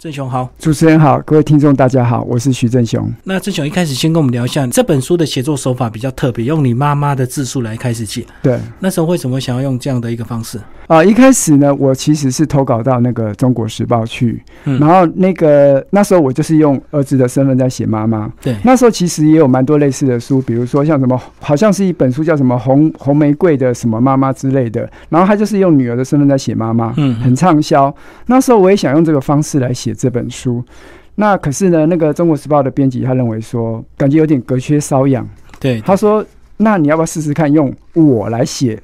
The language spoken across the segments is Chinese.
郑雄好，主持人好，各位听众大家好，我是徐正雄。那郑雄一开始先跟我们聊一下这本书的写作手法比较特别，用你妈妈的字数来开始写。对，那时候为什么想要用这样的一个方式？啊，一开始呢，我其实是投稿到那个《中国时报》去，嗯然后那个那时候我就是用儿子的身份在写妈妈。对，那时候其实也有蛮多类似的书，比如说像什么，好像是一本书叫什么红红玫瑰的什么妈妈之类的，然后他就是用女儿的身份在写妈妈，嗯很畅销。那时候我也想用这个方式来写这本书，那可是呢，那个《中国时报》的编辑他认为说，感觉有点隔靴搔痒，对，他说：“那你要不要试试看用我来写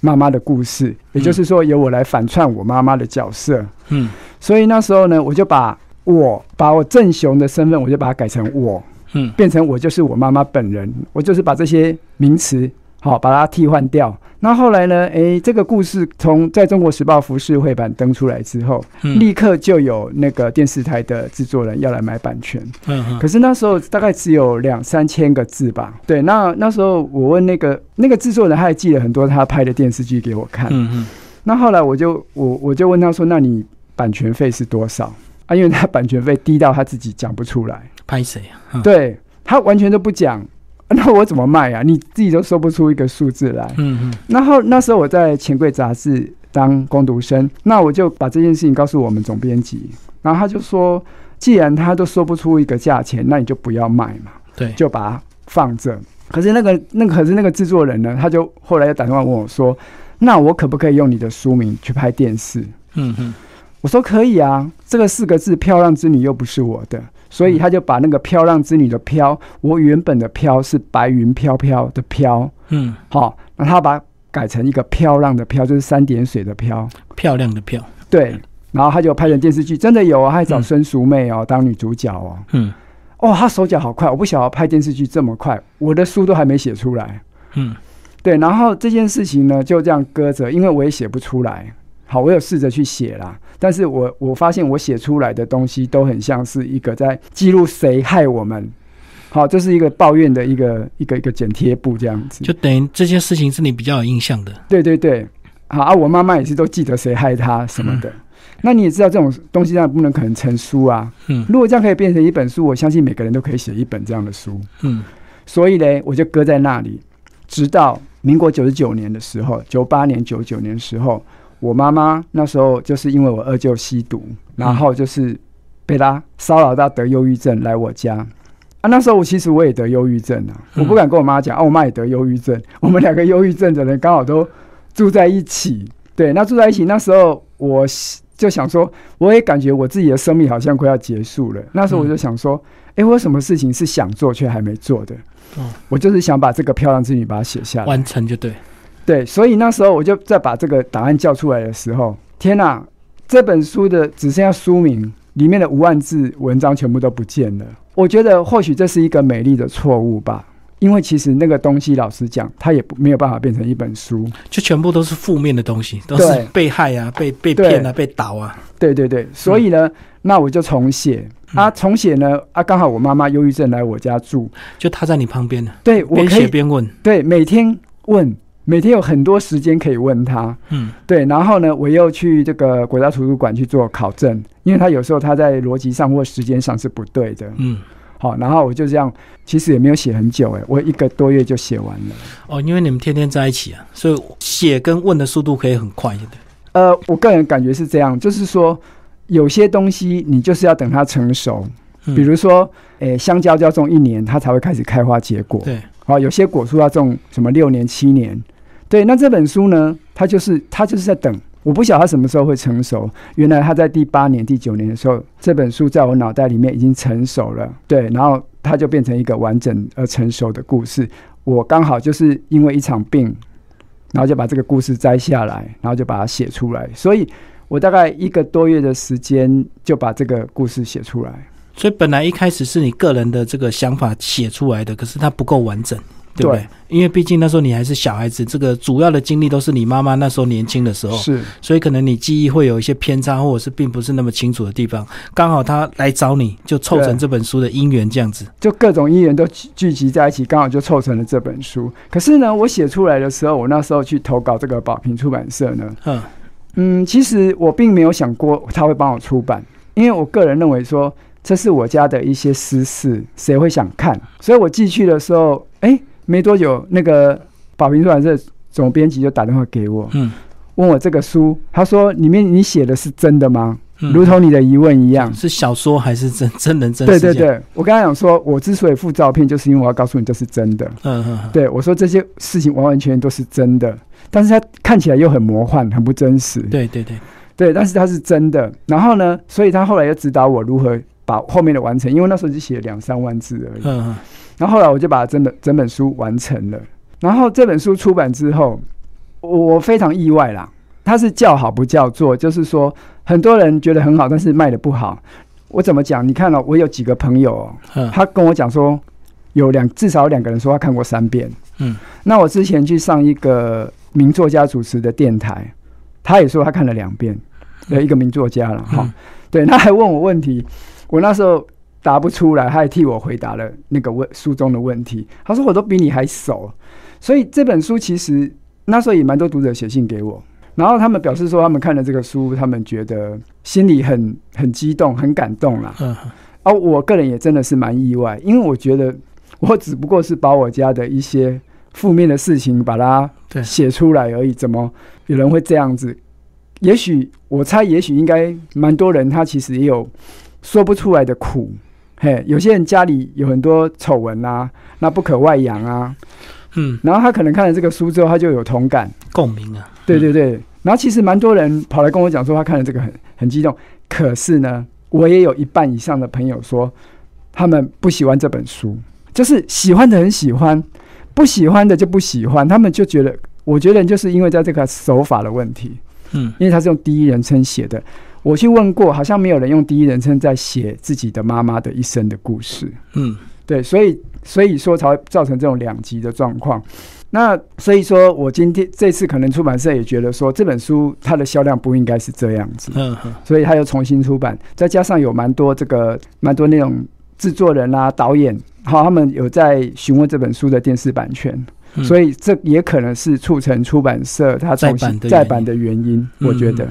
妈妈的故事？也就是说，由我来反串我妈妈的角色。嗯所以那时候呢，我就把我把我郑雄的身份，我就把它改成我，嗯变成我就是我妈妈本人。我就是把这些名词好把它替换掉。那后来呢？诶，这个故事从在中国时报服饰绘版登出来之后，嗯立刻就有那个电视台的制作人要来买版权。嗯嗯可是那时候大概只有两三千个字吧。对，那那时候我问那个那个制作人，他还寄了很多他拍的电视剧给我看。嗯嗯那后来我就我我就问他说：“那你版权费是多少？”啊，因为他版权费低到他自己讲不出来，拍谁啊？嗯对他完全都不讲。那我怎么卖啊？你自己都说不出一个数字来。嗯嗯然后那时候我在钱柜杂志当工读生，那我就把这件事情告诉我们总编辑，然后他就说，既然他都说不出一个价钱，那你就不要卖嘛，对，就把它放着。可是那个那个可是那个制作人呢，他就后来又打电话问我说，那我可不可以用你的书名去拍电视？嗯哼我说可以啊，这个四个字“漂亮之女”又不是我的，所以他就把那个“漂亮之女”的“飘”，我原本的“飘”是白云飘飘的“飘”，嗯，好，那他把改成一个漂亮的飘，就是三点水的飘，漂亮的漂，对。然后他就拍成电视剧，真的有啊，他还找嗯孙淑妹哦、当女主角哦。嗯哦，他手脚好快，我不晓得拍电视剧这么快，我的书都还没写出来。嗯对，然后这件事情呢就这样搁着，因为我也写不出来。好，我有试着去写啦，但是我我发现我写出来的东西都很像是一个在记录谁害我们。好，这是一个抱怨的一个一个一个剪贴簿这样子。就等于这件事情是你比较有印象的。对对对，好啊，我妈妈也是都记得谁害她什么的。那你也知道这种东西当然不能可能成书啊。嗯如果这样可以变成一本书，我相信每个人都可以写一本这样的书。嗯所以呢，我就搁在那里，直到民国九十九年的时候，九八年、九九年的时候，我妈妈那时候就是因为我二舅吸毒，然后就是被他骚扰到得忧郁症来我家。啊，那时候我其实我也得忧郁症啊，嗯我不敢跟我妈讲，啊，我妈也得忧郁症，我们两个忧郁症的人刚好都住在一起。对，那住在一起，那时候我就想说，我也感觉我自己的生命好像快要结束了。那时候我就想说，诶，我有什么事情是想做却还没做的？哦，我就是想把这个漂亮之女把它写下来。完成就对。对，所以那时候我就再把这个答案叫出来的时候，天哪、这本书的只剩下书名，里面的五万字文章全部都不见了。我觉得或许这是一个美丽的错误吧，因为其实那个东西，老实讲，它也不没有办法变成一本书。就全部都是负面的东西，都是被害啊、被被骗啊、被倒啊。对对对，所以呢，那我就重写啊，重写呢啊，刚好我妈妈忧郁症来我家住，就她在你旁边呢，对我边可以写边问。对每天问，每天有很多时间可以问他。嗯对，然后呢，我又去这个国家图书馆去做考证，因为他有时候他在逻辑上或时间上是不对的。嗯，好，然后我就这样，其实也没有写很久，哎，我一个多月就写完了。哦，因为你们天天在一起啊，所以写跟问的速度可以很快，对不对？呃，我个人感觉是这样，就是说有些东西你就是要等它成熟，嗯比如说，诶，香蕉就要种一年，它才会开始开花结果。对，好，有些果树要种什么六年、七年。对，那这本书呢，它就是它就是在等，我不晓得它什么时候会成熟。原来它在第八年、第九年的时候，这本书在我脑袋里面已经成熟了。对，然后它就变成一个完整而成熟的故事。我刚好就是因为一场病，然后就把这个故事摘下来，然后就把它写出来。所以我大概一个多月的时间就把这个故事写出来。所以本来一开始是你个人的这个想法写出来的，可是它不够完整，对不对？对因为毕竟那时候你还是小孩子，这个主要的经历都是你妈妈那时候年轻的时候，是所以可能你记忆会有一些偏差，或者是并不是那么清楚的地方。刚好他来找你，就凑成这本书的因缘这样子。就各种因缘都聚聚集在一起，刚好就凑成了这本书。可是呢，我写出来的时候，我那时候去投稿这个宝瓶出版社呢，嗯嗯，其实我并没有想过他会帮我出版，因为我个人认为说这是我家的一些私事，谁会想看？所以我寄去的时候，哎，没多久，那个宝瓶出版社总编辑就打电话给我，嗯问我这个书，他说里面你写的是真的吗？嗯如同你的疑问一样。是小说还是真真人真对？对对，我刚才讲说，我之所以附照片，就是因为我要告诉你这是真的。嗯嗯嗯，对我说这些事情完完全全都是真的，但是它看起来又很魔幻，很不真实。对对对，对，但是它是真的。然后呢，所以他后来又指导我如何把后面的完成，因为那时候只写了两三万字而已。嗯嗯然后后来我就把整本整本书完成了。然后这本书出版之后，我我非常意外啦。它是叫好不叫座，就是说很多人觉得很好，但是卖的不好。我怎么讲？你看了、我有几个朋友、哦，嗯他跟我讲说，有两至少有两个人说他看过三遍。嗯，那我之前去上一个名作家主持的电台，他也说他看了两遍，呃，一个名作家了哈。嗯对，他还问我问题，我那时候答不出来，他还替我回答了那个问书中的问题。他说我都比你还熟，所以这本书其实那时候也蛮多读者写信给我，然后他们表示说他们看了这个书，他们觉得心里很很激动、很感动啦。嗯而、我个人也真的是蛮意外，因为我觉得我只不过是把我家的一些负面的事情把它对写出来而已，怎么有人会这样子？也许我猜，也许应该蛮多人他其实也有说不出来的苦。嘿，有些人家里有很多丑闻啊，那不可外扬啊，嗯，然后他可能看了这个书之后，他就有同感。共鸣啊，对对对，然后其实蛮多人跑来跟我讲说，他看了这个很很激动。可是呢，我也有一半以上的朋友说，他们不喜欢这本书，就是喜欢的很喜欢，不喜欢的就不喜欢。他们就觉得，我觉得就是因为在这个手法的问题，嗯因为他是用第一人称写的。我去问过，好像没有人用第一人称在写自己的妈妈的一生的故事。嗯对，所以所以说才会造成这种两极的状况。那所以说我今天这次可能出版社也觉得说这本书它的销量不应该是这样子，嗯嗯所以他又重新出版，再加上有蛮多这个蛮多那种制作人啊、导演，好，他们有在询问这本书的电视版权，嗯，所以这也可能是促成出版社它重新再版的原因。再版的原因。我觉得。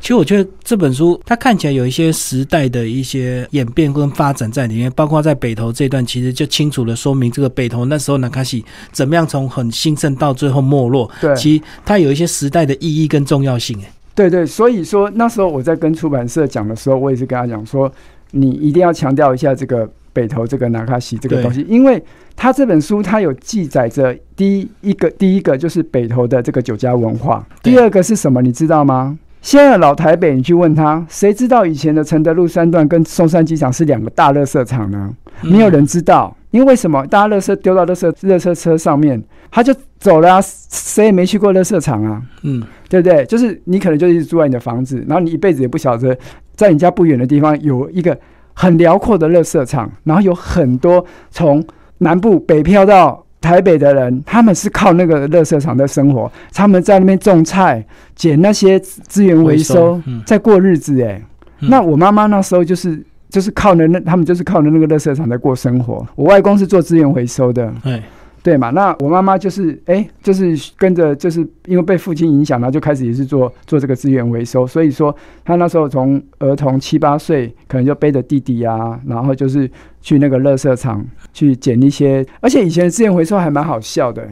其实我觉得这本书它看起来有一些时代的一些演变跟发展在里面，包括在北投这段，其实就清楚的说明这个北投那时候南卡西怎么样从很兴盛到最后没落，对。其实它有一些时代的意义跟重要性。哎，对对，所以说那时候我在跟出版社讲的时候，我也是跟他讲说，你一定要强调一下这个北投这个纳卡西这个东西，因为他这本书它有记载着第一个第一个就是北投的这个酒家文化，第二个是什么？你知道吗？现在的老台北，你去问他，谁知道以前的承德路三段跟松山机场是两个大垃圾场呢？没有人知道，因为为什么？大家垃圾丢到垃圾垃圾车上面，他就走了啊，谁也没去过垃圾场啊。嗯，对不对？就是你可能就一直住在你的房子，然后你一辈子也不晓得，在你家不远的地方有一个很辽阔的垃圾场，然后有很多从南部北漂到台北的人，他们是靠那个垃圾场在生活，他们在那边种菜、捡那些资源回收，嗯，在过日子。哎、嗯那我妈妈那时候就是。就是靠着那，他们就是靠着那个垃圾场在过生活。我外公是做资源回收的，哎，对嘛？那我妈妈就是哎、就是跟着，就是因为被父亲影响，然后就开始也是做做这个资源回收。所以说，她那时候从儿童七八岁，可能就背着弟弟啊，然后就是去那个垃圾场去捡一些，而且以前的资源回收还蛮好笑的。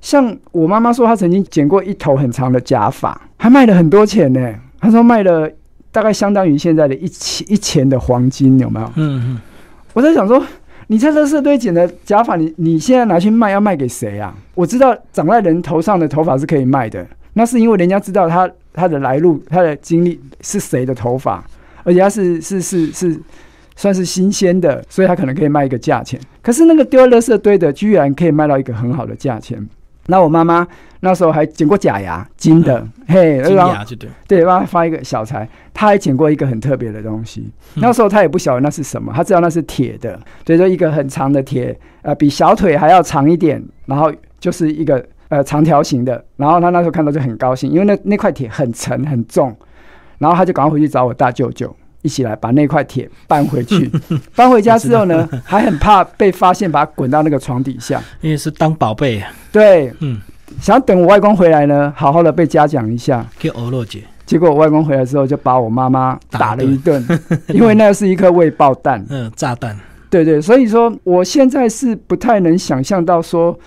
像我妈妈说，她曾经捡过一头很长的假发，还卖了很多钱呢。她说卖了大概相当于现在的一千一钱的黄金，有没有？嗯嗯，我在想说，你在垃圾堆捡的假发，你你现在拿去卖，要卖给谁啊？我知道长在人头上的头发是可以卖的，那是因为人家知道他他的来路、他的经历是谁的头发，而且他是是是是算是新鲜的，所以他可能可以卖一个价钱。可是那个丢在垃圾堆的，居然可以卖到一个很好的价钱。那我妈妈那时候还捡过假牙，金的，嘿，金然后牙就对，对，帮他发一个小财。他还捡过一个很特别的东西，嗯那时候他也不晓得那是什么，他知道那是铁的，所以说一个很长的铁，呃，比小腿还要长一点，然后就是一个呃长条形的。然后他那时候看到就很高兴，因为那那块铁很沉很重，然后他就赶快回去找我大舅舅。一起来把那块铁搬回去，搬回家之后呢，还很怕被发现，把它滚到那个床底下。因为是当宝贝啊，对，嗯，想等我外公回来呢，好好的被嘉奖一下。给欧洛姐，结果我外公回来之后就把我妈妈打打了一一顿，因为那是一颗未爆弹。嗯，炸弹，对对，所以说我现在是不太能想象到说，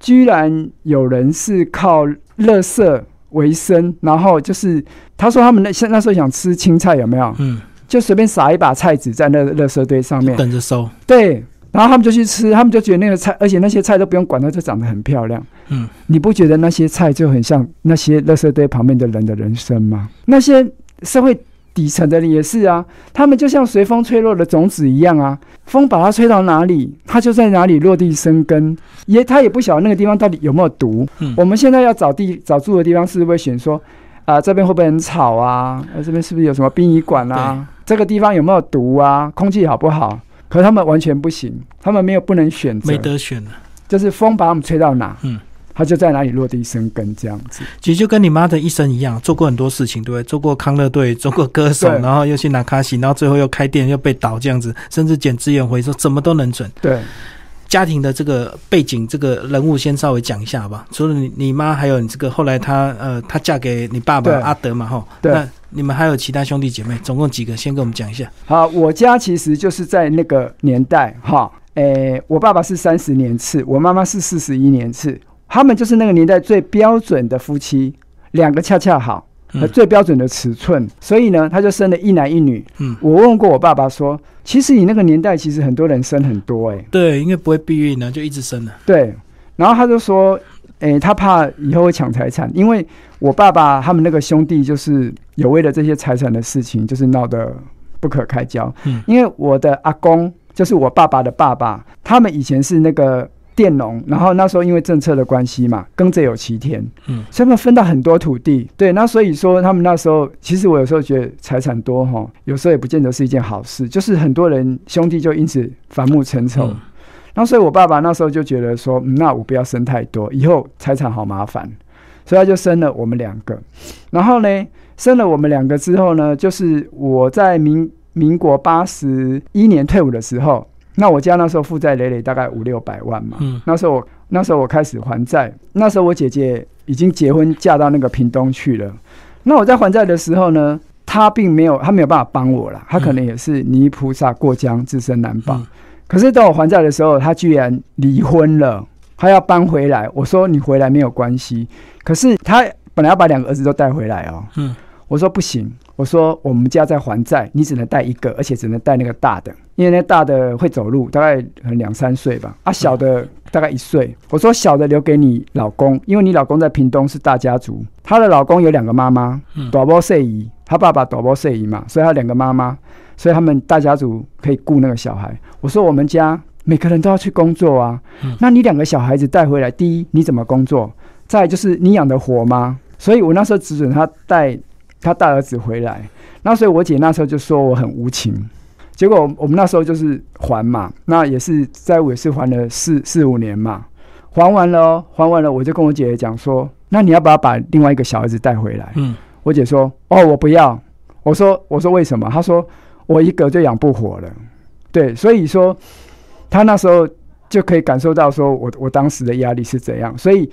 居然有人是靠乐色为生，然后就是他说他们那现那时候想吃青菜有没有？嗯，就随便撒一把菜籽在那个垃圾堆上面，等着收，对，然后他们就去吃，他们就觉得那个菜，而且那些菜都不用管它，就长得很漂亮。嗯，你不觉得那些菜就很像那些垃圾堆旁边的人的人生吗？那些社会底层的人也是啊，他们就像随风吹落的种子一样啊，风把它吹到哪里，它就在哪里落地生根。也他也不晓得那个地方到底有没有毒。嗯我们现在要找地找住的地方，是不是会选说啊、这边会不会很吵啊？呃，这边是不是有什么殡仪馆啊？这个地方有没有毒啊？空气好不好？可是他们完全不行，他们没有不能选择没，得选了。就是风把他们吹到哪，嗯，他就在哪里落地生根这样子。其实就跟你妈的一生一样，做过很多事情，对不对？做过康乐队，做过歌手，然后又去拿卡西，然后最后又开店，又被倒这样子，甚至捡资源回收，怎么都能准。对，家庭的这个背景，这个人物先稍微讲一下吧。除了你你妈，还有你这个后来她呃，她嫁给你爸爸阿德嘛，哈。对那你们还有其他兄弟姐妹，总共几个？先跟我们讲一下。好，我家其实就是在那个年代哈，诶、我爸爸是三十年次，我妈妈是四十一年次，他们就是那个年代最标准的夫妻，两个恰恰好。嗯最标准的尺寸，所以呢，他就生了一男一女。嗯，我问过我爸爸说，其实你那个年代，其实很多人生很多、欸，对，因为不会避孕呢，就一直生了。对，然后他就说，诶、他怕以后会抢财产，因为我爸爸他们那个兄弟就是有为了这些财产的事情，就是闹得不可开交。嗯因为我的阿公就是我爸爸的爸爸，他们以前是那个佃农，然后那时候因为政策的关系嘛，耕者有其田，嗯，所以他们分到很多土地。对，那所以说他们那时候，其实我有时候觉得财产多哈，有时候也不见得是一件好事，就是很多人兄弟就因此反目成仇。嗯然后所以我爸爸那时候就觉得说，嗯那我不要生太多，以后财产好麻烦，所以他就生了我们两个。然后呢，生了我们两个之后呢，就是我在民民国八十一年退伍的时候，那我家那时候负债累累，大概五六百万嘛。嗯那时候我那时候我开始还债，那时候我姐姐已经结婚嫁到那个屏东去了。那我在还债的时候呢，她并没有，她没有办法帮我啦，她可能也是泥菩萨过江，自身难保。嗯可是等我还债的时候，她居然离婚了，她要搬回来。我说你回来没有关系，可是她本来要把两个儿子都带回来哦。嗯，我说不行，我说我们家在还债，你只能带一个，而且只能带那个大的，因为那大的会走路，大概可能两三岁吧，啊，小的大概一岁。我说小的留给你老公，因为你老公在屏东是大家族，她的老公有两个妈妈，嗯大波岁姨，她爸爸大波岁姨嘛，所以她两个妈妈，所以他们大家族可以雇那个小孩。我说我们家每个人都要去工作啊，嗯那你两个小孩子带回来，第一你怎么工作？再就是你养得活吗？所以我那时候只准他带他大儿子回来，那所以我姐那时候就说我很无情。结果我们那时候就是还嘛，那也是债务也是还了四四五年嘛，还完了哦，还完了，我就跟我姐姐讲说，那你要不要把另外一个小儿子带回来？嗯我姐说：“哦，我不要。”我说：“我说为什么？”她说：“我一个就养不活了。”对，所以说她那时候就可以感受到说我我当时的压力是怎样。所以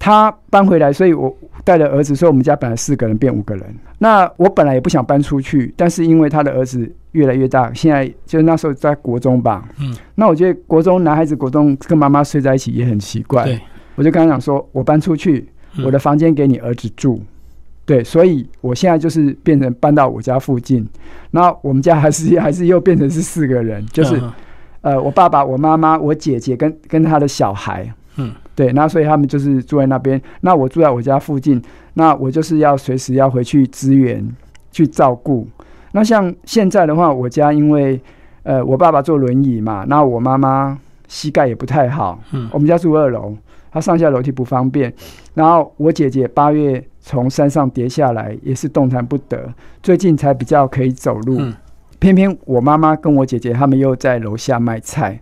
她搬回来，所以我带了儿子，所以我们家本来四个人变五个人。那我本来也不想搬出去，但是因为他的儿子越来越大，现在就那时候在国中吧。嗯，那我觉得国中男孩子国中跟妈妈睡在一起也很奇怪。对，我就跟他讲说，我搬出去，嗯我的房间给你儿子住。对，所以我现在就是变成搬到我家附近，那我们家还是还是又变成是四个人，就是、嗯呃，我爸爸、我妈妈、我姐姐跟跟他的小孩，嗯，对，那所以他们就是住在那边，那我住在我家附近，那我就是要随时要回去支援去照顾。那像现在的话，我家因为呃我爸爸坐轮椅嘛，那我妈妈膝盖也不太好，嗯我们家住二楼，她上下楼梯不方便。然后我姐姐八月从山上跌下来，也是动弹不得，最近才比较可以走路。嗯偏偏我妈妈跟我姐姐他们又在楼下卖菜，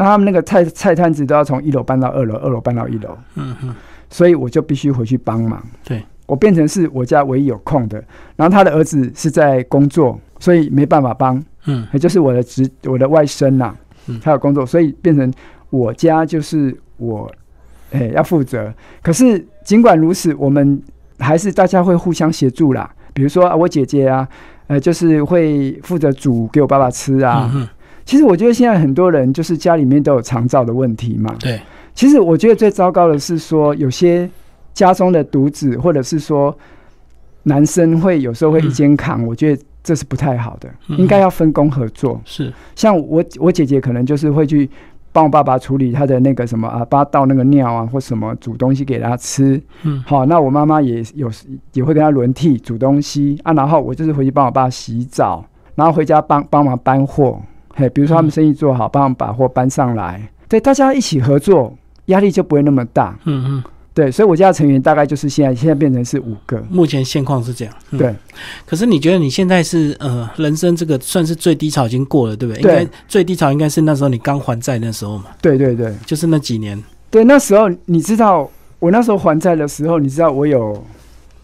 那他们那个菜菜摊子都要从一楼搬到二楼，二楼搬到一楼，嗯嗯，所以我就必须回去帮忙。对，我变成是我家唯一有空的，然后他的儿子是在工作，所以没办法帮。嗯也就是我的侄我的外甥呐、嗯他有工作，所以变成我家就是我，哎、要负责。可是尽管如此，我们还是大家会互相协助啦。比比如说啊，我姐姐啊，呃，就是会负责煮给我爸爸吃啊。嗯哼，其实我觉得现在很多人就是家里面都有肠照的问题嘛。对，其实我觉得最糟糕的是说，有些家中的独子，或者是说男生会有时候会一肩扛，我觉得这是不太好的，嗯应该要分工合作。是，像我我姐姐可能就是会去帮我爸爸处理他的那个什么啊，帮他倒那个尿啊，或什么煮东西给他吃。嗯好，那我妈妈也有时也会跟他轮替煮东西啊，然后我就是回去帮我爸洗澡，然后回家帮帮忙搬货。嘿，比如说他们生意做好，帮忙把货搬上来，对，大家一起合作，压力就不会那么大。嗯嗯，对，所以我家的成员大概就是现在现在变成是五个。目前现况是这样。嗯对，可是你觉得你现在是呃，人生这个算是最低潮已经过了，对不对？对应该最低潮应该是那时候你刚还债那时候嘛，对对对就是那几年。对，那时候你知道我那时候还债的时候，你知道我有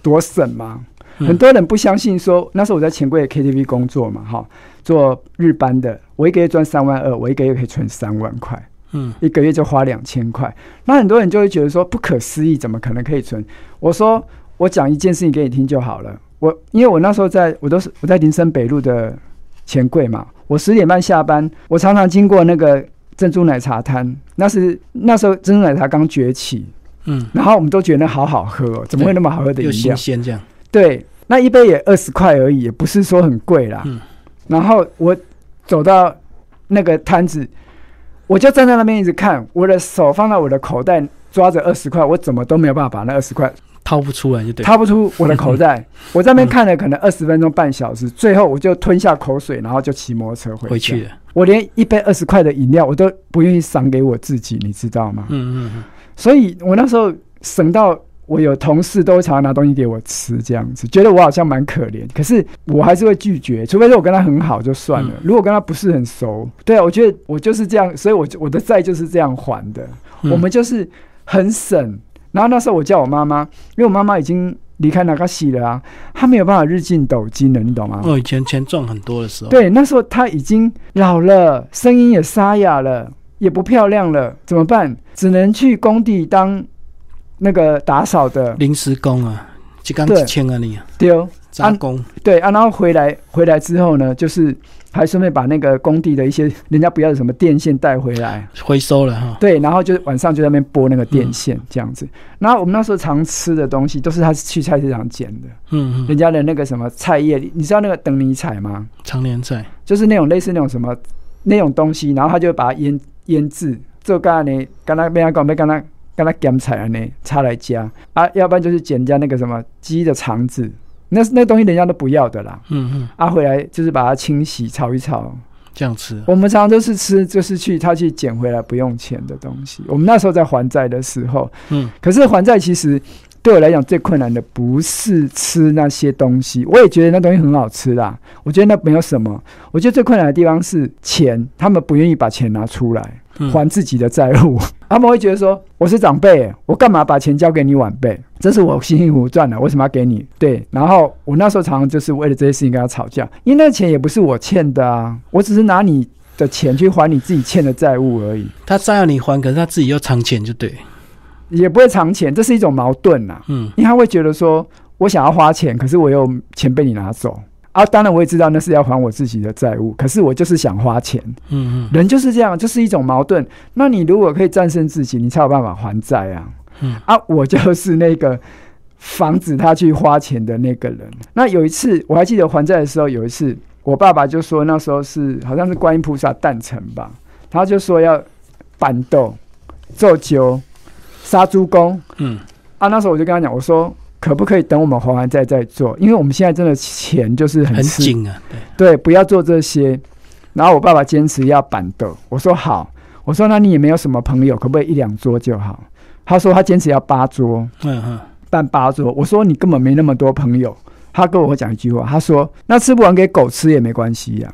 多省吗？嗯很多人不相信说，那时候我在钱柜的 KTV 工作嘛，哈，做日班的，我一个月赚三万二，我一个月可以存三万块，嗯一个月就花两千块。那很多人就会觉得说不可思议，怎么可能可以存？我说我讲一件事情给你听就好了。我因为我那时候在我都是我在林森北路的钱柜嘛，我十点半下班，我常常经过那个珍珠奶茶摊，那是那时候珍珠奶茶刚崛起，嗯，然后我们都觉得那好好喝哦，怎么会那么好喝的又饮料新？鲜这样。对，那一杯也二十块而已，也不是说很贵啦。嗯然后我走到那个摊子，我就站在那边一直看，我的手放在我的口袋，抓着二十块，我怎么都没有办法把那二十块掏不出来就对。掏不出我的口袋。我在那边看了可能二十分钟、半小时，最后我就吞下口水，然后就骑摩托车回回去了。我连一杯二十块的饮料我都不愿意赏给我自己，你知道吗？嗯嗯嗯，所以我那时候省到我有同事都常常拿东西给我吃，这样子，觉得我好像蛮可怜，可是我还是会拒绝，除非是我跟他很好就算了。嗯如果跟他不是很熟，对啊，我觉得我就是这样，所以我我的债就是这样还的。嗯我们就是很省。然后那时候我叫我妈妈，因为我妈妈已经离开那个戏了啊，她没有办法日进斗金了，你懂吗？哦，以前钱赚很多的时候，，对，那时候她已经老了，声音也沙哑了，也不漂亮了，怎么办？只能去工地当那个打扫的临时工啊，就刚对几千啊你丢。杂工，对啊，然后回来回来之后呢，就是还顺便把那个工地的一些人家不要的什么电线带回来。回收了哈。对，然后就晚上就在那边拨那个嗯电线这样子。然后我们那时候常吃的东西都是他去菜市场捡的，嗯嗯，人家的那个什么菜叶，你知道那个等你采吗？常年菜，就是那种类似那种什么那种东西，然后他就把它腌腌制，做干呢，跟他没他讲，没跟他跟他咸菜啊呢，插来加啊，要不然就是捡人家那个什么鸡的肠子，那那东西人家都不要的啦。嗯嗯，啊，回来就是把它清洗炒一炒。这样吃，我们常常都是吃，就是去他去捡回来不用钱的东西。我们那时候在还债的时候，嗯可是还债其实对我来讲最困难的不是吃那些东西，我也觉得那东西很好吃啦。我觉得那没有什么，我觉得最困难的地方是钱，他们不愿意把钱拿出来嗯还自己的债务，他们会觉得说我是长辈，我干嘛把钱交给你晚辈？这是我辛辛苦苦赚的，为什么要给你？对，然后我那时候常常就是为了这些事情跟他吵架，因为那钱也不是我欠的啊，我只是拿你的钱去还你自己欠的债务而已，他再要你还，可是他自己又藏钱，就对，也不会藏钱，这是一种矛盾呐、嗯。因为他会觉得说，我想要花钱，可是我又钱被你拿走啊。当然我也知道那是要还我自己的债务，可是我就是想花钱，嗯嗯人就是这样，就是一种矛盾。那你如果可以战胜自己，你才有办法还债啊。嗯啊，我就是那个防止他去花钱的那个人。那有一次我还记得还债的时候，有一次我爸爸就说那时候是好像是观音菩萨诞辰吧，他就说要板豆、做酒、杀猪公。嗯啊，那时候我就跟他讲，我说可不可以等我们还完债再做？因为我们现在真的钱就是很很紧啊，对，对，不要做这些。然后我爸爸坚持要板豆，我说好，我说那你也没有什么朋友，可不可以一两桌就好？他说他坚持要八桌，嗯嗯，办八桌。我说你根本没那么多朋友。他跟我讲一句话，他说那吃不完给狗吃也没关系呀、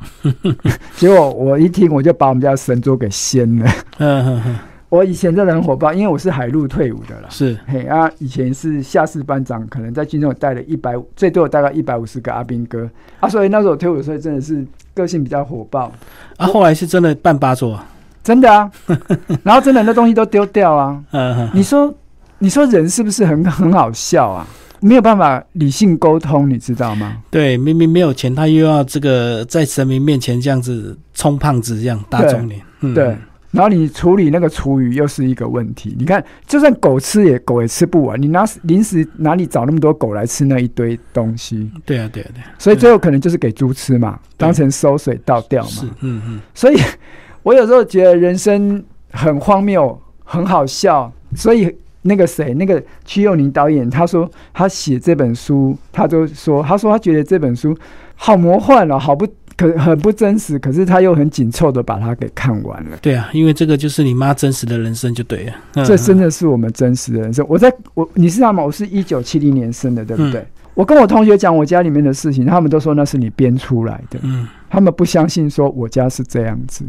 结果我一听，我就把我们家神桌给掀了。嗯嗯嗯，我以前真的很火爆，因为我是海陆退伍的啦。是，嘿啊，以前是下士班长，可能在军中有带了一百，最多有大概一百五十个阿兵哥啊，所以那时候我退伍的时候真的是个性比较火爆，啊，后来是真的办八桌啊，真的啊。然后真的那东西都丢掉啊。嗯嗯，你说，你说人是不是很很好笑啊？没有办法理性沟通，你知道吗？对，明明没有钱，他又要这个在神明面前这样子充胖子，这样打肿脸。嗯，对。然后你处理那个厨余又是一个问题。你看，就算狗吃也狗也吃不完，你拿零食哪里找那么多狗来吃那一堆东西？对啊，对啊，对。所以最后可能就是给猪吃嘛，当成馊水倒掉嘛。是，嗯嗯。所以我有时候觉得人生很荒谬，很好笑。所以那个谁，那个屈佑宁导演，他说他写这本书，他就说，他说他觉得这本书好魔幻哦，好不。可很不真实，可是他又很紧凑的把它给看完了。对啊，因为这个就是你妈真实的人生就对了。这真的是我们真实的人生。我在我你知道吗？我是一九七零年生的，对不对？我跟我同学讲我家里面的事情，他们都说那是你编出来的。嗯，他们不相信说我家是这样子。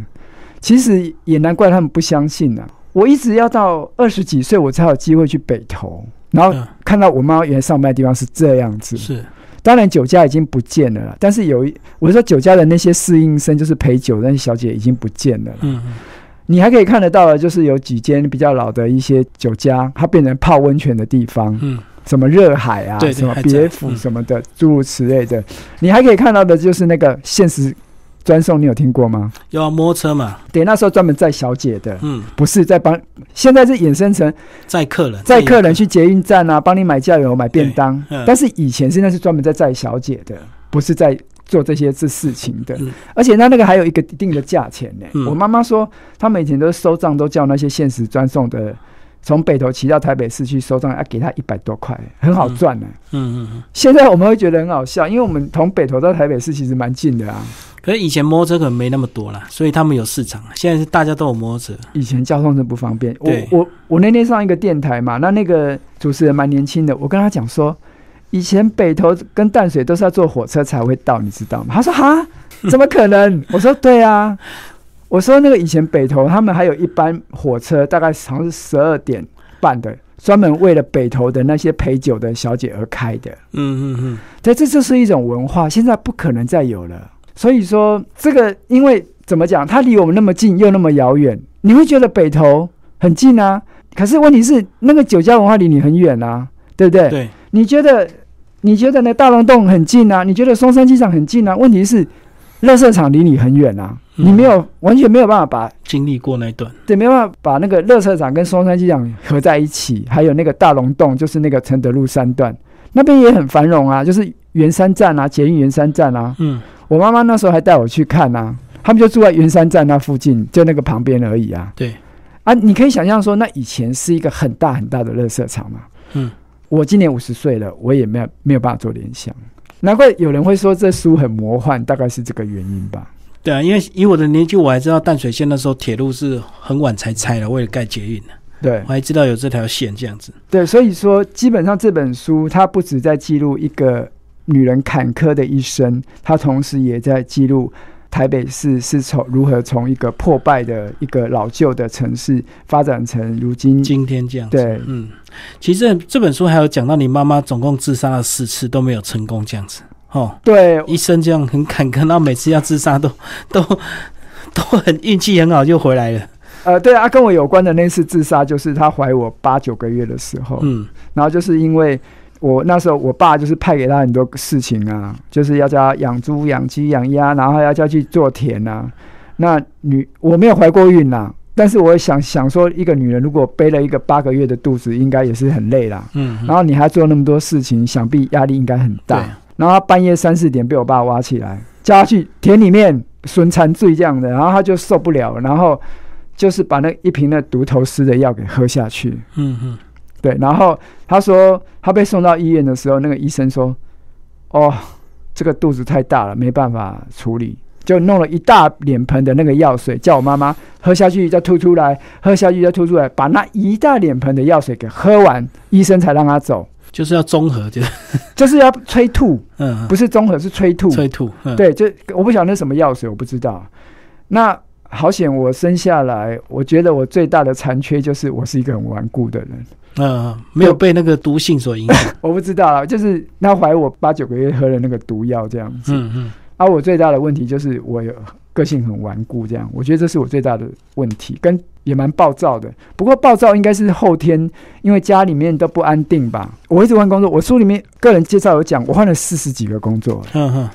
其实也难怪他们不相信啊。我一直要到二十几岁，我才有机会去北投，然后看到我妈原来上班的地方是这样子。是。当然酒家已经不见了啦，但是有一我说酒家的那些侍应生，就是陪酒的那些小姐已经不见了。嗯嗯，你还可以看得到的，就是有几间比较老的一些酒家，它变成泡温泉的地方。嗯，什么热海啊，什么别府什么的，诸如此类的。你还可以看到的就是那个现实。专送你有听过吗？要摩托车嘛？对，那时候专门载小姐的，嗯，不是在帮，现在是衍生成载客人，载客人去捷运站啊，帮你买酱油、买便当。但是以前现在是专门在载小姐的，不是在做这些这事情的。而且他那个还有一个一定的价钱呢。我妈妈说，他们以前都收账都叫那些限时专送的。从北头骑到台北市去收账，要给他一百多块，很好赚呢。嗯嗯嗯。现在我们会觉得很好笑，因为我们从北头到台北市其实蛮近的啊。可是以前摩托车可能没那么多了，所以他们有市场。现在是大家都有摩托车。以前交通真不方便。我我我那天上一个电台嘛，那那个主持人蛮年轻的，我跟他讲说，以前北投跟淡水都是要坐火车才会到，你知道吗？他说哈，怎么可能？我说对啊。我说那个以前北投他们还有一班火车，大概好像是十二点半的，专门为了北投的那些陪酒的小姐而开的。嗯嗯嗯，对，这就是一种文化，现在不可能再有了。所以说这个，因为怎么讲，它离我们那么近又那么遥远，你会觉得北投很近啊，可是问题是那个酒家文化离你很远啊，对不对？对，你觉得你觉得那大龙洞很近啊？你觉得松山机场很近啊？问题是。乐色场离你很远啊，你没有完全没有办法把经历过那段，对，没办法把那个乐色场跟松山机场合在一起，还有那个大龙洞，就是那个承德路三段那边也很繁荣啊，就是圆山站啊，捷运圆山站啊。嗯，我妈妈那时候还带我去看啊，他们就住在圆山站那附近，就那个旁边而已啊。对，啊，你可以想象说，那以前是一个很大很大的乐色场嘛。嗯，我今年五十岁了，我也没有没有办法做联想。难怪有人会说这书很魔幻，大概是这个原因吧。对啊，因为以我的年纪，我还知道淡水线那时候铁路是很晚才拆的，为了盖捷运的。对，我还知道有这条线这样子。对，所以说基本上这本书它不止在记录一个女人坎坷的一生，她同时也在记录。台北市是从如何从一个破败的一个老旧的城市发展成如今今天这样？对，嗯，其实这本书还有讲到你妈妈总共自杀了四次都没有成功这样子，哦，对，一生这样很坎坷，然后每次要自杀都 都都很运气很好就回来了。呃，对啊，跟我有关的那次自杀就是她怀我八九个月的时候，嗯，然后就是因为。我那时候，我爸就是派给他很多事情啊，就是要叫他养猪、养鸡、养鸭，然后要叫去做田啊。那女我没有怀过孕呐，但是我想想说，一个女人如果背了一个八个月的肚子，应该也是很累啦。嗯。然后你还做那么多事情，想必压力应该很大。然后半夜三四点被我爸挖起来，叫他去田里面孙残醉这样的，然后他就受不了，然后就是把那一瓶的毒头丝的药给喝下去。嗯哼。对，然后他说他被送到医院的时候，那个医生说：“哦，这个肚子太大了，没办法处理，就弄了一大脸盆的那个药水，叫我妈妈喝下去再吐出来，喝下去再吐出来，把那一大脸盆的药水给喝完，医生才让他走。就是要综合，就是 就是要催吐，嗯，不是综合是催吐，催吐，对，就我不晓得那什么药水，我不知道。那好险，我生下来，我觉得我最大的残缺就是我是一个很顽固的人。”嗯，没有被那个毒性所影响。我不知道，就是他怀我八九个月喝了那个毒药这样子。嗯嗯。而我最大的问题就是我有个性很顽固，这样，我觉得这是我最大的问题，跟也蛮暴躁的。不过暴躁应该是后天，因为家里面都不安定吧。我一直换工作，我书里面个人介绍有讲，我换了四十几个工作。嗯哼，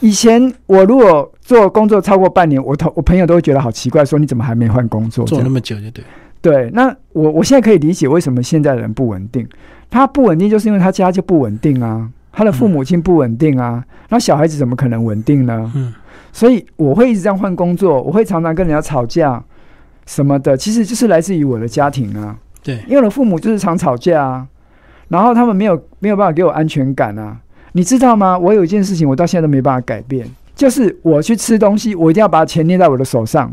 以前我如果做工作超过半年，我同我朋友都会觉得好奇怪，说你怎么还没换工作？做那么久就对。对，那我我现在可以理解为什么现在的人不稳定。他不稳定，就是因为他家就不稳定啊，他的父母亲不稳定啊，那小孩子怎么可能稳定呢？嗯，所以我会一直这样换工作，我会常常跟人家吵架什么的，其实就是来自于我的家庭啊，对，因为我的父母就是常吵架啊，然后他们没有没有办法给我安全感啊，你知道吗？我有一件事情我到现在都没办法改变，就是我去吃东西，我一定要把钱捏在我的手上。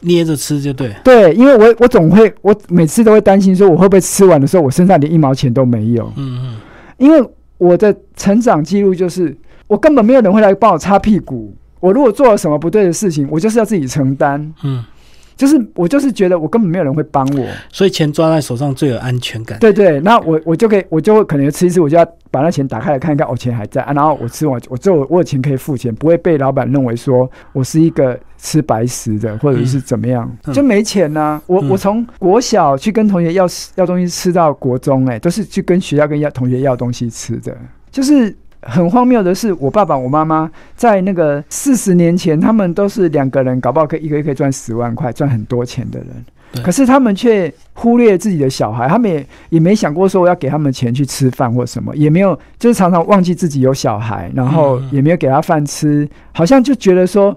捏着吃就对。对，因为我我总会，我每次都会担心说，我会不会吃完的时候，我身上连一毛钱都没有。嗯嗯，因为我的成长记录就是，我根本没有人会来帮我擦屁股。我如果做了什么不对的事情，我就是要自己承担。嗯，就是我就是觉得我根本没有人会帮我。所以钱抓在手上最有安全感。对对，那我我就可以，我就会可能吃一次，我就要把那钱打开来看一看，哦，钱还在啊。然后我吃完，我之后我有钱可以付钱，不会被老板认为说我是一个吃白食的，或者是怎么样，嗯就没钱呐、我、嗯我从国小去跟同学要要东西吃到国中、哎，都是去跟学校跟要同学要东西吃的，就是。很荒谬的是，我爸爸、我妈妈在那个四十年前，他们都是两个人，搞不好可以一个月可以赚十万块，赚很多钱的人。对。可是他们却忽略自己的小孩，他们也也没想过说我要给他们钱去吃饭或什么，也没有，就是常常忘记自己有小孩，然后也没有给他饭吃，好像就觉得说，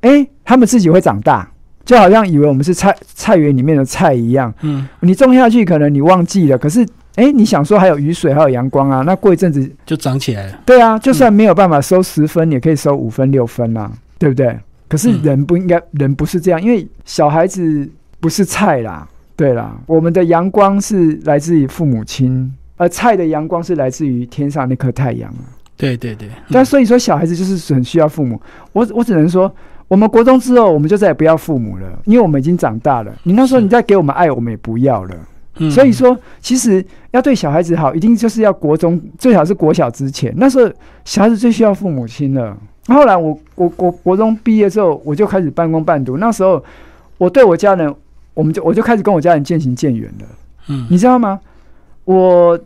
哎、他们自己会长大，就好像以为我们是菜菜园里面的菜一样，嗯，你种下去可能你忘记了，可是哎、你想说还有雨水，还有阳光啊，那过一阵子就长起来了。对啊，就算没有办法收十分，也可以收五分六分啦、对不对？可是嗯人不应该，人不是这样，因为小孩子不是菜啦，对啦，我们的阳光是来自于父母亲，而菜的阳光是来自于天上那颗太阳啊。对对对，但嗯所以说，小孩子就是很需要父母。我我只能说，我们国中之后，我们就再也不要父母了，因为我们已经长大了。你那时候你再给我们爱，我们也不要了。嗯所以说，其实要对小孩子好，一定就是要国中，最好是国小之前。那时候小孩子最需要父母亲了。后来我我我国中毕业之后，我就开始半工半读。那时候我对我家人，我们就我就开始跟我家人渐行渐远了。嗯你知道吗？我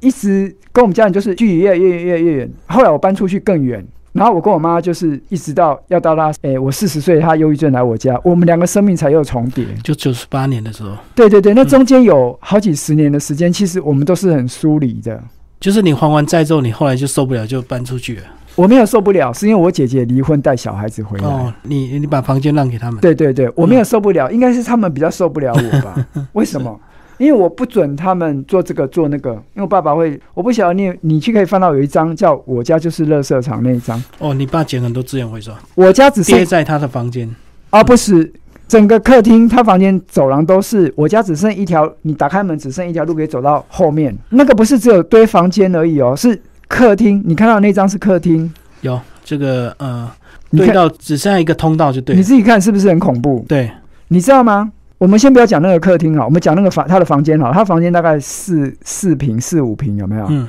一直跟我们家人就是距离越来越越越远。后来我搬出去更远，然后我跟我妈就是一直到要到她，诶、我四十岁，她忧郁症来我家，我们两个生命才又重叠。就九十八年的时候，对对对，那中间有好几十年的时间，其实我们都是很疏离的。就是你还完债之后，你后来就受不了，就搬出去了。我没有受不了，是因为我姐姐离婚带小孩子回来。哦，你你把房间让给他们。对对对，我没有受不了，应该是他们比较受不了我吧？为什么？因为我不准他们做这个做那个，因为我爸爸会，我不晓得你你去可以翻到有一张叫“我家就是垃圾场”那一张，哦，你爸捡很多资源回收，我家只剩跌在他的房间。啊不是整个客厅，他房间走廊都是，我家只剩一条，你打开门只剩一条路可以走到后面，那个不是只有堆房间而已哦，是客厅，你看到那张是客厅，有这个呃，你看到只剩下一个通道就对了。你自己看是不是很恐怖？对，你知道吗？我们先不要讲那个客厅哈，我们讲那个房他的房间哈，他房间大概四四平四五平有没有？嗯，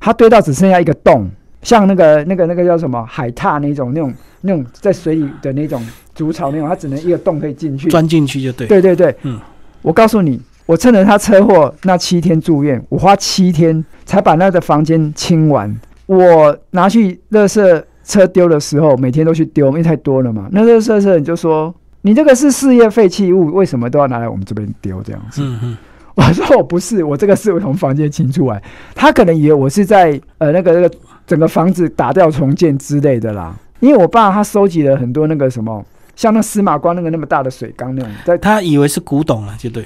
他堆到只剩下一个洞，像那个那个那个叫什么海獭那种那种那种在水里的那种竹草那种，他只能一个洞可以进去。钻进去就对。对对对，嗯，我告诉你，我趁着他车祸那七天住院，我花七天才把那个房间清完。我拿去垃圾车丢的时候，每天都去丢，因为太多了嘛。那垃圾车你就说。你这个是事业废弃物，为什么都要拿来我们这边丢这样子？嗯嗯，我说我不是，我这个是我从房间清出来。他可能以为我是在呃那个那个整个房子打掉重建之类的啦。因为我爸他收集了很多那个什么，像那司马光那个那么大的水缸那种，在他以为是古董了，就对。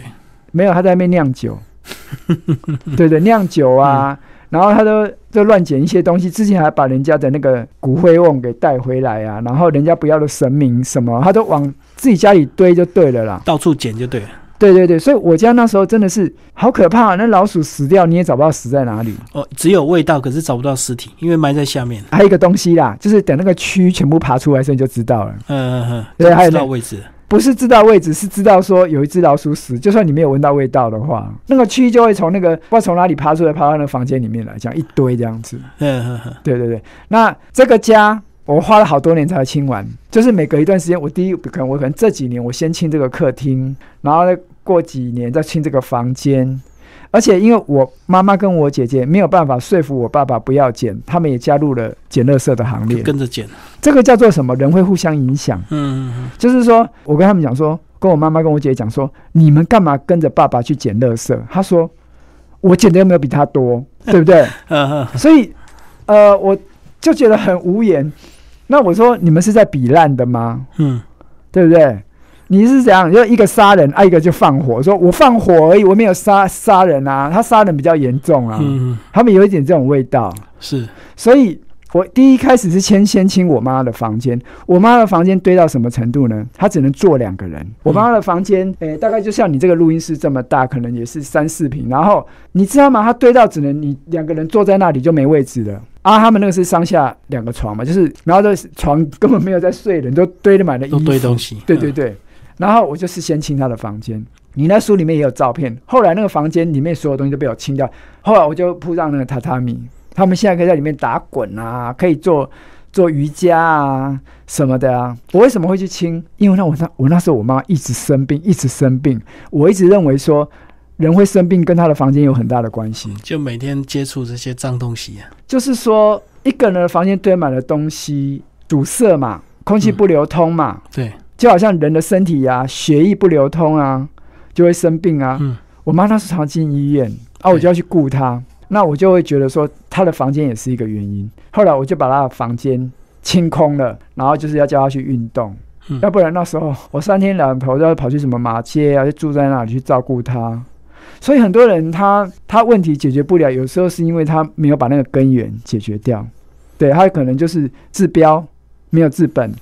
没有他在那边酿酒，对对，酿酒啊，然后他都就乱捡一些东西，之前还把人家的那个骨灰瓮给带回来啊，然后人家不要的神明什么，他都往自己家里堆就对了啦。到处捡就对了。对对对，所以我家那时候真的是好可怕、那老鼠死掉你也找不到死在哪里。哦，只有味道，可是找不到尸体，因为埋在下面。还有一个东西啦，就是等那个蛆全部爬出来的时候你就知道了，嗯嗯嗯，对还有那知道位置。不是知道位置，是知道说有一只老鼠死，就算你没有闻到味道的话，那个蛆就会从那个不知道从哪里爬出来，爬到那个房间里面来，这样一堆这样子。对对对，那这个家我花了好多年才清完，就是每隔一段时间，我第一可能我可能这几年我先清这个客厅，然后再过几年再清这个房间。而且因为我妈妈跟我姐姐没有办法说服我爸爸不要捡，他们也加入了捡垃圾的行列，跟着捡。这个叫做什么？人会互相影响。嗯嗯就是说我跟他们讲说，跟我妈妈跟我姐姐讲说，你们干嘛跟着爸爸去捡垃圾？他说我捡的又没有比他多，对不对？所以呃，我就觉得很无言。那我说你们是在比烂的吗？嗯，对不对？你是怎样？就一个杀人，啊，一个就放火。说我放火而已，我没有杀杀人啊。他杀人比较严重啊，嗯他们有一点这种味道。是所以我第一开始是先先清我妈的房间，我妈的房间堆到什么程度呢？她只能坐两个人。我妈的房间，诶、大概就像你这个录音室这么大，可能也是三四平。然后你知道吗？她堆到只能你两个人坐在那里就没位置了。啊，他们那个是上下两个床嘛，就是然后这床根本没有在睡人，都堆得满了衣都，堆东西。嗯，对对对，然后我就是先清他的房间。你那书里面也有照片，后来那个房间里面所有东西都被我清掉，后来我就铺上那个榻榻米，他们现在可以在里面打滚啊，可以做做瑜伽啊什么的啊。我为什么会去清？因为那我那我那时候我妈一直生病，一直生病，我一直认为说人会生病跟他的房间有很大的关系。就每天接触这些脏东西啊。就是说，一个人的房间堆满了东西，堵塞嘛，空气不流通嘛，对，就好像人的身体呀、血液不流通啊，就会生病啊。嗯我妈那时候常进医院，啊，我就要去顾她，那我就会觉得说她的房间也是一个原因。后来我就把她的房间清空了，然后就是要叫她去运动，嗯要不然那时候我三天两头都要跑去什么马街啊，就住在那里去照顾她。所以很多人他他问题解决不了，有时候是因为他没有把那个根源解决掉，对他可能就是治标没有治本。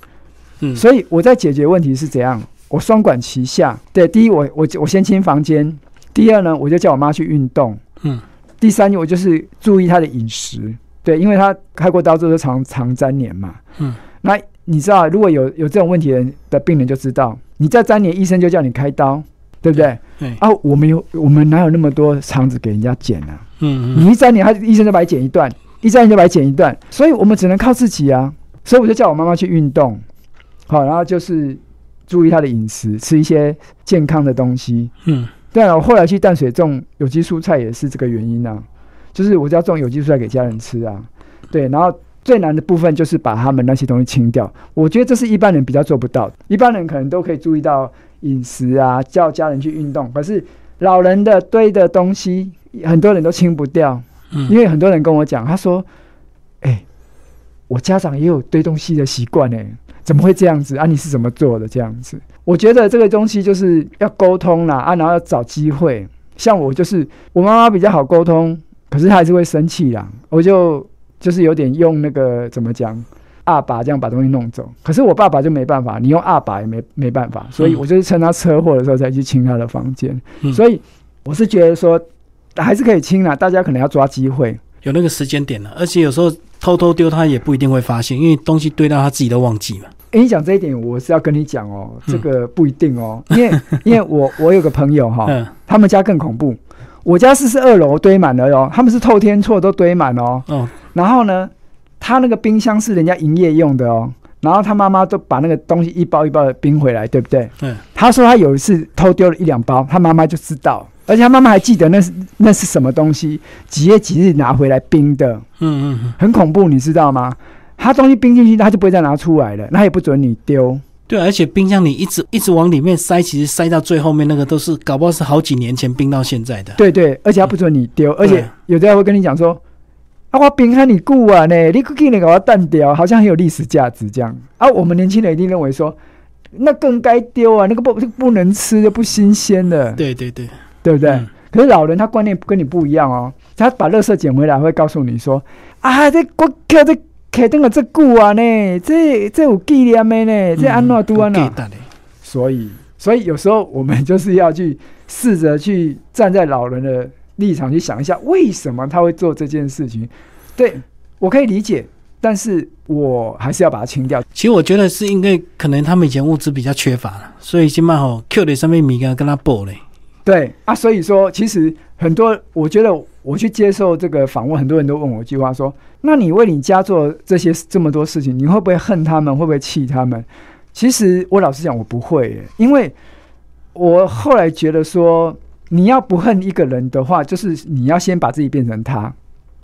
嗯，所以我在解决问题是怎样？我双管齐下。对，第一，我我我先清房间；第二呢，我就叫我妈去运动；嗯，第三，我就是注意她的饮食。对，因为她开过刀之后就常常粘连嘛。嗯，那你知道，如果有有这种问题的人的病人就知道，你再粘连，医生就叫你开刀，对不对？对，啊，我们有我们哪有那么多肠子给人家剪啊？嗯嗯你一粘连，他医生就把你剪一段，一粘连就把你剪一段，所以我们只能靠自己啊。所以我就叫我妈妈去运动，好，然后就是注意他的饮食，吃一些健康的东西。嗯对啊，我后来去淡水种有机蔬菜也是这个原因啊，就是我就要种有机蔬菜给家人吃啊。对，然后最难的部分就是把他们那些东西清掉。我觉得这是一般人比较做不到的，一般人可能都可以注意到饮食啊，叫家人去运动，可是老人的堆的东西，很多人都清不掉。嗯，因为很多人跟我讲，他说：“哎、我家长也有堆东西的习惯，哎，怎么会这样子啊？你是怎么做的？这样子？”我觉得这个东西就是要沟通啦，啊，然后要找机会。像我就是我妈妈比较好沟通，可是她还是会生气啦。我就就是有点用那个怎么讲二爸这样把东西弄走。可是我爸爸就没办法，你用二爸也没没办法，所以嗯我就是趁他车祸的时候再去清他的房间。嗯所以我是觉得说还是可以清啦，大家可能要抓机会。有那个时间点了，而且有时候偷偷丢他也不一定会发现，因为东西堆到他自己都忘记嘛。诶，你讲这一点，我是要跟你讲哦，嗯。这个不一定哦，因为因为我 我有个朋友哈、嗯。他们家更恐怖，我家是是二楼堆满了哦，他们是透天厝都堆满哦，哦，然后呢，他那个冰箱是人家营业用的哦，然后他妈妈都把那个东西一包一包的冰回来，对不对？嗯，他说他有一次偷丢了一两包，他妈妈就知道，而且他妈妈还记得那是那是什么东西，几月几日拿回来冰的，嗯嗯嗯，很恐怖，你知道吗？他东西冰进去，他就不会再拿出来了，那也不准你丢。对，而且冰箱你一直一直往里面塞，其实塞到最后面那个都是搞不好是好几年前冰到现在的。对对，而且他不准你丢，而且有的人会跟你讲说：“啊，我冰看你顾啊呢，你给你给我淡掉，好像很有历史价值这样。”啊，我们年轻人一定认为说，那更该丢啊，那个不不能吃的，不新鲜的，对对对，对不对？嗯可是老人他观念跟你不一样哦，他把垃圾捡回来会告诉你说：“啊，这我靠这客灯了这久啊呢，这这有纪念的呢，这安怎拄安怎？”所以，所以有时候我们就是要去试着去站在老人的立场去想一下，为什么他会做这件事情。对我可以理解，但是我还是要把它清掉。其实我觉得是因为可能他们以前物资比较缺乏了，所以起码吼 Q 的上面米跟跟他补嘞。对啊，所以说其实很多，我觉得我去接受这个访问，很多人都问我一句话说：“那你为你家做这些这么多事情，你会不会恨他们？会不会气他们？”其实我老实讲，我不会耶，因为我后来觉得说，你要不恨一个人的话，就是你要先把自己变成他，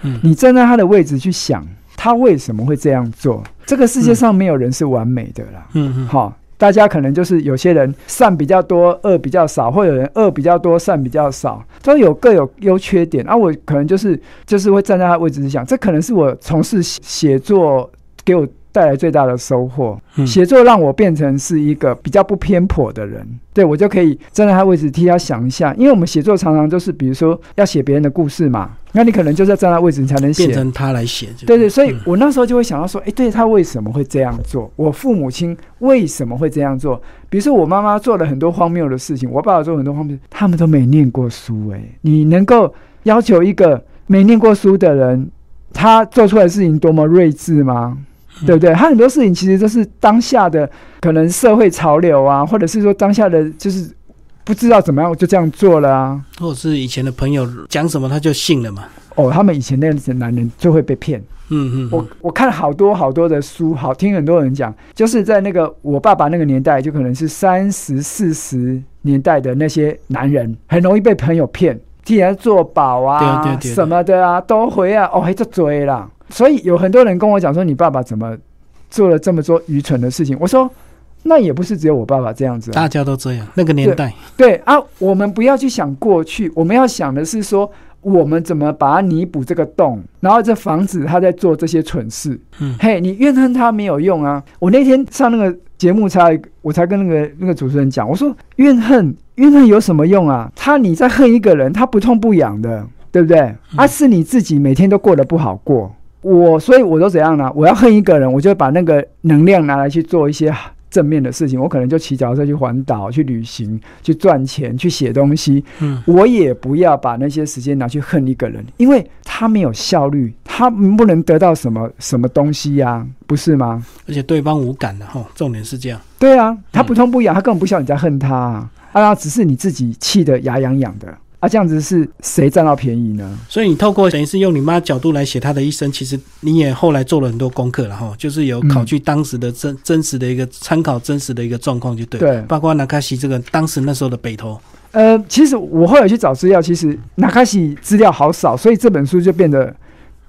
嗯，你站在他的位置去想，他为什么会这样做？这个世界上没有人是完美的啦，嗯嗯，好。大家可能就是有些人善比较多，恶比较少，或有人恶比较多，善比较少，都有各有优缺点。啊，我可能就是就是会站在他位置想，这可能是我从事写作给我。带来最大的收获，写作让我变成是一个比较不偏颇的人，对我就可以站在他位置替他想一下，因为我们写作常常就是，比如说要写别人的故事嘛，那你可能就是要站在位置你才能写，变成他来写，对对，所以我那时候就会想到说，哎，对他为什么会这样做？我父母亲为什么会这样做？比如说我妈妈做了很多荒谬的事情，我爸爸做很多荒谬，他们都没念过书，哎，你能够要求一个没念过书的人，他做出来的事情多么睿智吗？对不对？他很多事情其实都是当下的可能社会潮流啊，或者是说当下的就是不知道怎么样我就这样做了啊，或者是以前的朋友讲什么他就信了嘛。哦，他们以前那些男人就会被骗。嗯嗯，我我看好多好多的书，好听很多人讲，就是在那个我爸爸那个年代，就可能是三十四十年代的那些男人，很容易被朋友骗，替人做保啊什么的啊，都回啊，哦，还在追啦。所以有很多人跟我讲说，你爸爸怎么做了这么多愚蠢的事情？我说，那也不是只有我爸爸这样子，大家都这样。那个年代，对啊，我们不要去想过去，我们要想的是说，我们怎么把它弥补这个洞，然后这防止他在做这些蠢事。嗯，嘿，你怨恨他没有用啊！我那天上那个节目才，我才跟那个那个主持人讲，我说怨恨怨恨有什么用啊？他你在恨一个人，他不痛不痒的，对不对？啊，是你自己每天都过得不好过。我所以我都怎样呢？我要恨一个人，我就把那个能量拿来去做一些正面的事情。我可能就骑脚车去环岛、去旅行、去赚钱、去写东西。嗯，我也不要把那些时间拿去恨一个人，因为他没有效率，他不能得到什么什么东西呀，不是吗？而且对方无感的哈，重点是这样。对啊，他不痛不痒，他根本不需要你在恨他啊，啊，只是你自己气得牙痒痒的。啊，这样子是谁占到便宜呢？所以你透过等于是用你妈角度来写她的一生，其实你也后来做了很多功课了哈，就是有考据当时的真真实的一个参考真实的一个状况就对。对，包括纳卡西这个当时那时候的北投。呃，其实我后来去找资料，其实纳卡西资料好少，所以这本书就变得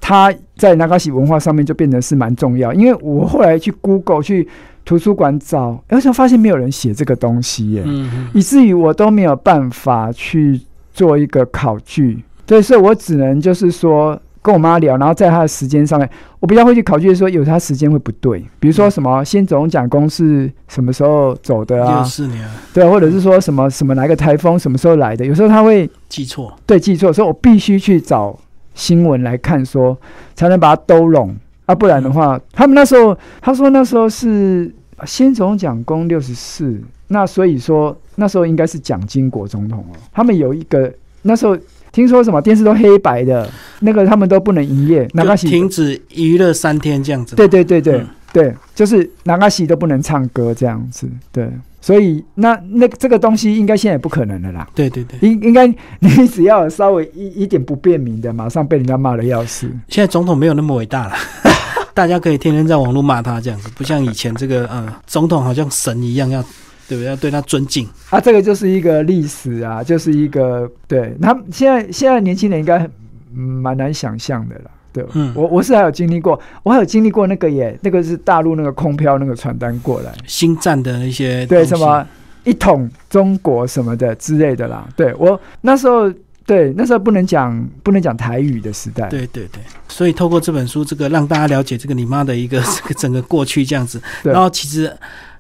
他在纳卡西文化上面就变得是蛮重要。因为我后来去 Google 去图书馆找，而且发现没有人写这个东西耶，嗯，以至于我都没有办法去。做一个考据，对，所以我只能就是说跟我妈聊，然后在她的时间上面，我比较会去考据，说有她时间会不对，比如说什么先总讲公是什么时候走的啊？六四年，对，或者是说什么什么哪个台风什么时候来的？有时候她会记错，对，记错，所以我必须去找新闻来看，说才能把它兜拢。啊，不然的话，他们那时候他说那时候是先总讲公六十四，那所以说。那时候应该是蒋经国总统哦，他们有一个那时候听说什么电视都黑白的，那个他们都不能营业，哪个停止娱乐三天这样子。对对对对对，就是哪个戏都不能唱歌这样子。对，所以那那这个东西应该现在不可能的啦。对对对，应应该你只要稍微一一点不便民的，马上被人家骂的要死。现在总统没有那么伟大了，大家可以天天在网络骂他这样子，不像以前这个呃总统好像神一样要。对不对？要对他尊敬啊！这个就是一个历史啊，就是一个对。他现在现在年轻人应该蛮难想象的啦。对，嗯，我我是还有经历过，我还有经历过那个耶，那个是大陆那个空飘那个传单过来，新战的一些对什么一统中国什么的之类的啦。对我那时候对那时候不能讲不能讲台语的时代。对对对，所以透过这本书，这个让大家了解这个你妈的一个这个整个过去这样子，然后其实。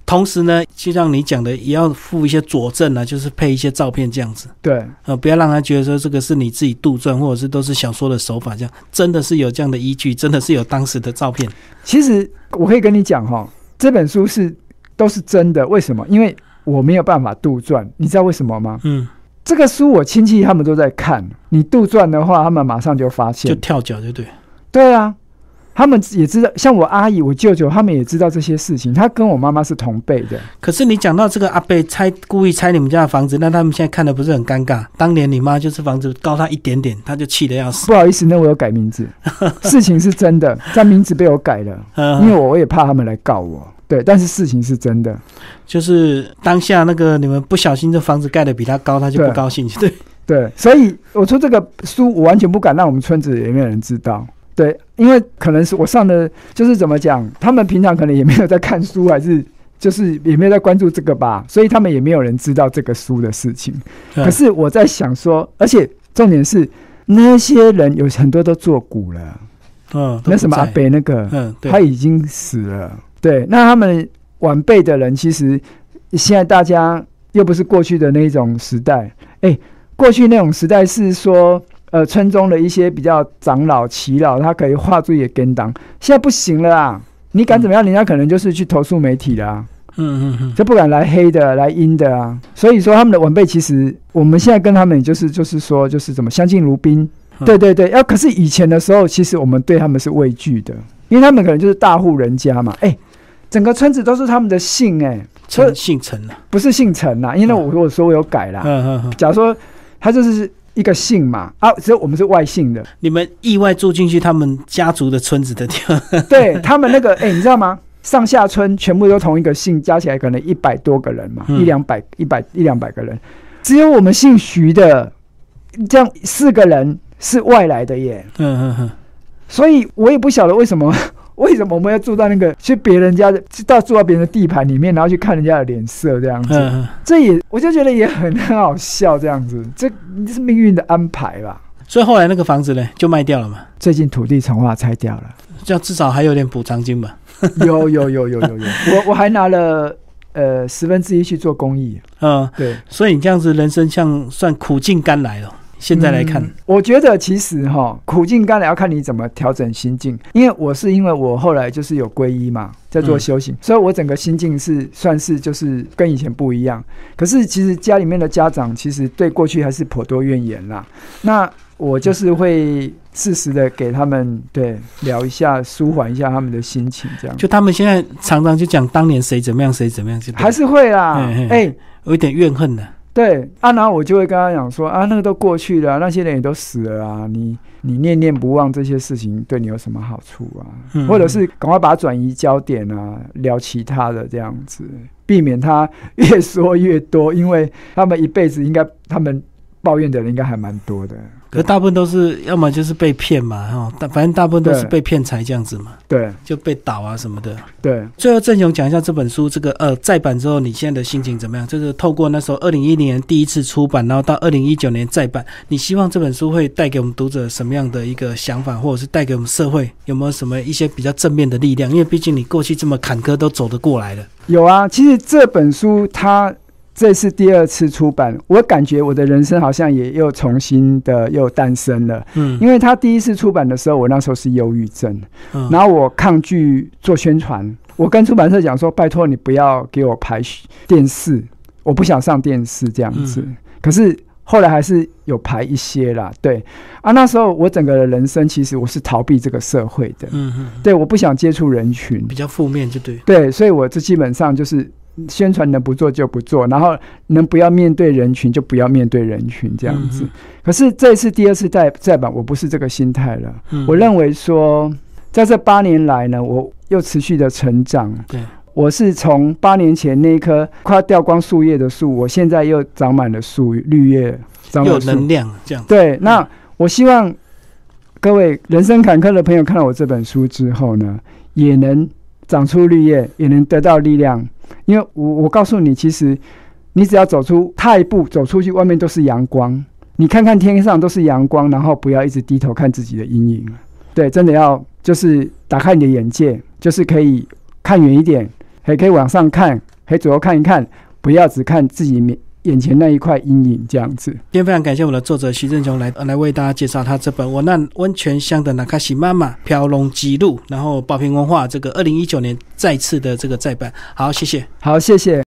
同时呢，就像你讲的，也要附一些佐证啊，就是配一些照片这样子。对，呃，不要让他觉得说这个是你自己杜撰，或者是都是小说的手法，这样真的是有这样的依据，真的是有当时的照片。其实我可以跟你讲哈，这本书是都是真的。为什么？因为我没有办法杜撰，你知道为什么吗？嗯，这个书我亲戚他们都在看，你杜撰的话，他们马上就发现，就跳脚，对不对？对啊。他们也知道，像我阿姨、我舅舅，他们也知道这些事情。他跟我妈妈是同辈的。可是你讲到这个阿贝拆故意拆你们家的房子，那他们现在看的不是很尴尬？当年你妈就是房子高他一点点，他就气得要死。不好意思，那我有改名字，事情是真的，但名字被我改了，因为我我也怕他们来告我。对，但是事情是真的，就是当下那个你们不小心这房子盖的比他高，他就不高兴。对对，所以我说这个书我完全不敢让我们村子里面人知道。对，因为可能是我上的，就是怎么讲，他们平常可能也没有在看书，还是就是也没有在关注这个吧，所以他们也没有人知道这个书的事情。可是我在想说，而且重点是那些人有很多都做古了，嗯，那什么阿北那个，嗯，他已经死了。对，那他们晚辈的人，其实现在大家又不是过去的那种时代，哎，过去那种时代是说。呃，村中的一些比较长老、耆老，他可以画出也跟当，现在不行了啊！你敢怎么样？人家可能就是去投诉媒体了，嗯嗯嗯，就不敢来黑的、来阴的啊。所以说，他们的晚辈其实，我们现在跟他们就是就是说，就是怎么相敬如宾。对对对，要可是以前的时候，其实我们对他们是畏惧的，因为他们可能就是大户人家嘛。哎，整个村子都是他们的姓，哎，陈姓陈啊，不是姓陈啊，因为我我说我有改啦。嗯嗯嗯，假如说他就是。一个姓嘛啊，只有我们是外姓的。你们意外住进去他们家族的村子的地方，对他们那个哎，你知道吗？上下村全部都同一个姓，加起来可能一百多个人嘛，一两百、一百一两百个人，只有我们姓徐的，这样四个人是外来的耶。嗯嗯嗯，所以我也不晓得为什么。为什么我们要住到那个去别人家的，到住到别人的地盘里面，然后去看人家的脸色这样子？这也我就觉得也很很好笑这样子，这是命运的安排吧。所以后来那个房子呢，就卖掉了嘛。最近土地重划拆掉了，这样至少还有点补偿金吧？有有有有有有，我我还拿了呃十分之一去做公益。嗯，对。所以你这样子人生像算苦尽甘来了。现在来看，我觉得其实哈苦尽甘来要看你怎么调整心境。因为我是因为我后来就是有皈依嘛，在做修行，所以我整个心境是算是就是跟以前不一样。可是其实家里面的家长其实对过去还是颇多怨言啦。那我就是会适时的给他们对聊一下，舒缓一下他们的心情，这样。就他们现在常常就讲当年谁怎么样，谁怎么样，还是会啦。哎，有一点怨恨的。对啊，然后我就会跟他讲说啊，那个都过去了，那些人也都死了啊，你你念念不忘这些事情，对你有什么好处啊？或者是赶快把它转移焦点啊，聊其他的这样子，避免他越说越多，因为他们一辈子应该他们抱怨的人应该还蛮多的。可大部分都是要么就是被骗嘛，哈，大反正大部分都是被骗财这样子嘛，对，就被倒啊什么的。对，最后郑雄讲一下这本书，这个呃再版之后，你现在的心情怎么样？就是透过那时候二零一零年第一次出版，然后到二零一九年再版，你希望这本书会带给我们读者什么样的一个想法，或者是带给我们社会有没有什么一些比较正面的力量？因为毕竟你过去这么坎坷都走得过来了。有啊，其实这本书它。这是第二次出版，我感觉我的人生好像也又重新的又诞生了。嗯，因为他第一次出版的时候，我那时候是忧郁症，然后我抗拒做宣传，我跟出版社讲说：“拜托你不要给我拍电视，我不想上电视这样子。”可是后来还是有排一些啦。对啊，那时候我整个的人生其实我是逃避这个社会的。嗯嗯，对，我不想接触人群，比较负面就对。对，所以我这基本上就是。宣传能不做就不做，然后能不要面对人群就不要面对人群这样子。可是这次第二次再再版，我不是这个心态了。我认为说，在这八年来呢，我又持续的成长。对，我是从八年前那一棵快要掉光树叶的树，我现在又长满了树绿叶，长有能量这样。对，那我希望各位人生坎坷的朋友看到我这本书之后呢，也能长出绿叶，也能得到力量。因为我我告诉你，其实你只要走出踏一步，走出去，外面都是阳光。你看看天上都是阳光，然后不要一直低头看自己的阴影。对，真的要就是打开你的眼界，就是可以看远一点，还可以往上看，可以左右看一看，不要只看自己面。眼前那一块阴影，这样子。今天非常感谢我的作者徐正雄来来为大家介绍他这本《我那温泉乡的那卡西妈妈飘龙记录》，然后宝瓶文化这个二零一九年再次的这个再版。好，谢谢。好，谢谢。